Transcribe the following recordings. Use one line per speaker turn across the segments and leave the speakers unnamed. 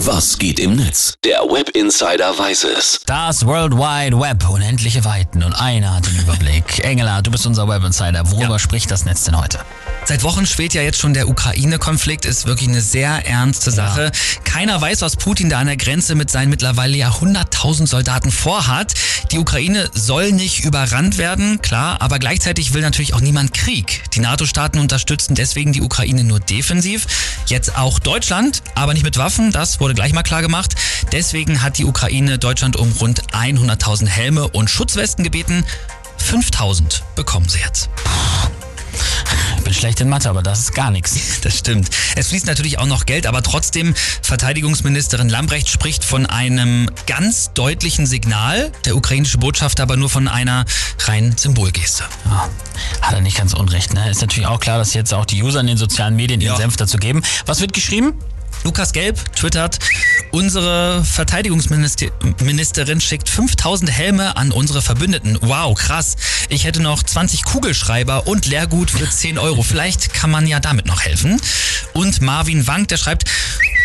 Was geht im Netz? Der Web Insider weiß es.
Das World Wide Web, unendliche Weiten und einer hat den Überblick. Engela, du bist unser Web Insider. Worüber
Ja.
spricht das Netz denn heute?
Seit Wochen schwebt ja jetzt schon der Ukraine-Konflikt, ist wirklich eine sehr ernste Sache. Keiner weiß, was Putin da an der Grenze mit seinen mittlerweile ja 100.000 Soldaten vorhat. Die Ukraine soll nicht überrannt werden, klar, aber gleichzeitig will natürlich auch niemand Krieg. Die NATO-Staaten unterstützen deswegen die Ukraine nur defensiv. Jetzt auch Deutschland, aber nicht mit Waffen, das wurde gleich mal klar gemacht. Deswegen hat die Ukraine Deutschland um rund 100.000 Helme und Schutzwesten gebeten. 5.000 bekommen sie jetzt.
Ich bin schlecht in Mathe, aber das ist gar nichts.
Das stimmt. Es fließt natürlich auch noch Geld, aber trotzdem, Verteidigungsministerin Lambrecht spricht von einem ganz deutlichen Signal, der ukrainische Botschafter aber nur von einer rein Symbolgeste.
Ja, hat er nicht ganz unrecht. Ne? Ist natürlich auch klar, dass jetzt auch die User in den sozialen Medien ihren
Ja.
Senf dazu geben. Was wird geschrieben?
Lukas Gelb twittert, unsere Verteidigungsministerin schickt 5000 Helme an unsere Verbündeten. Wow, krass. Ich hätte noch 20 Kugelschreiber und Lehrgut für 10 Euro. Vielleicht kann man ja damit noch helfen. Und Marvin Wank, der schreibt,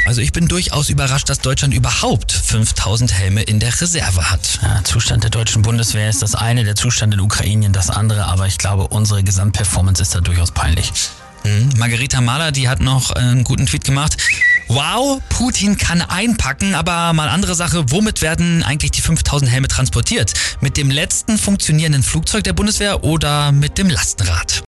also ich bin durchaus überrascht, dass Deutschland überhaupt 5000 Helme in der Reserve hat.
Ja, Zustand der deutschen Bundeswehr ist das eine, der Zustand in der Ukraine das andere, aber ich glaube, unsere Gesamtperformance ist da durchaus peinlich.
Mhm. Margarita Mahler, die hat noch einen guten Tweet gemacht. Wow, Putin kann einpacken, aber mal andere Sache, womit werden eigentlich die 5000 Helme transportiert? Mit dem letzten funktionierenden Flugzeug der Bundeswehr oder mit dem Lastenrad?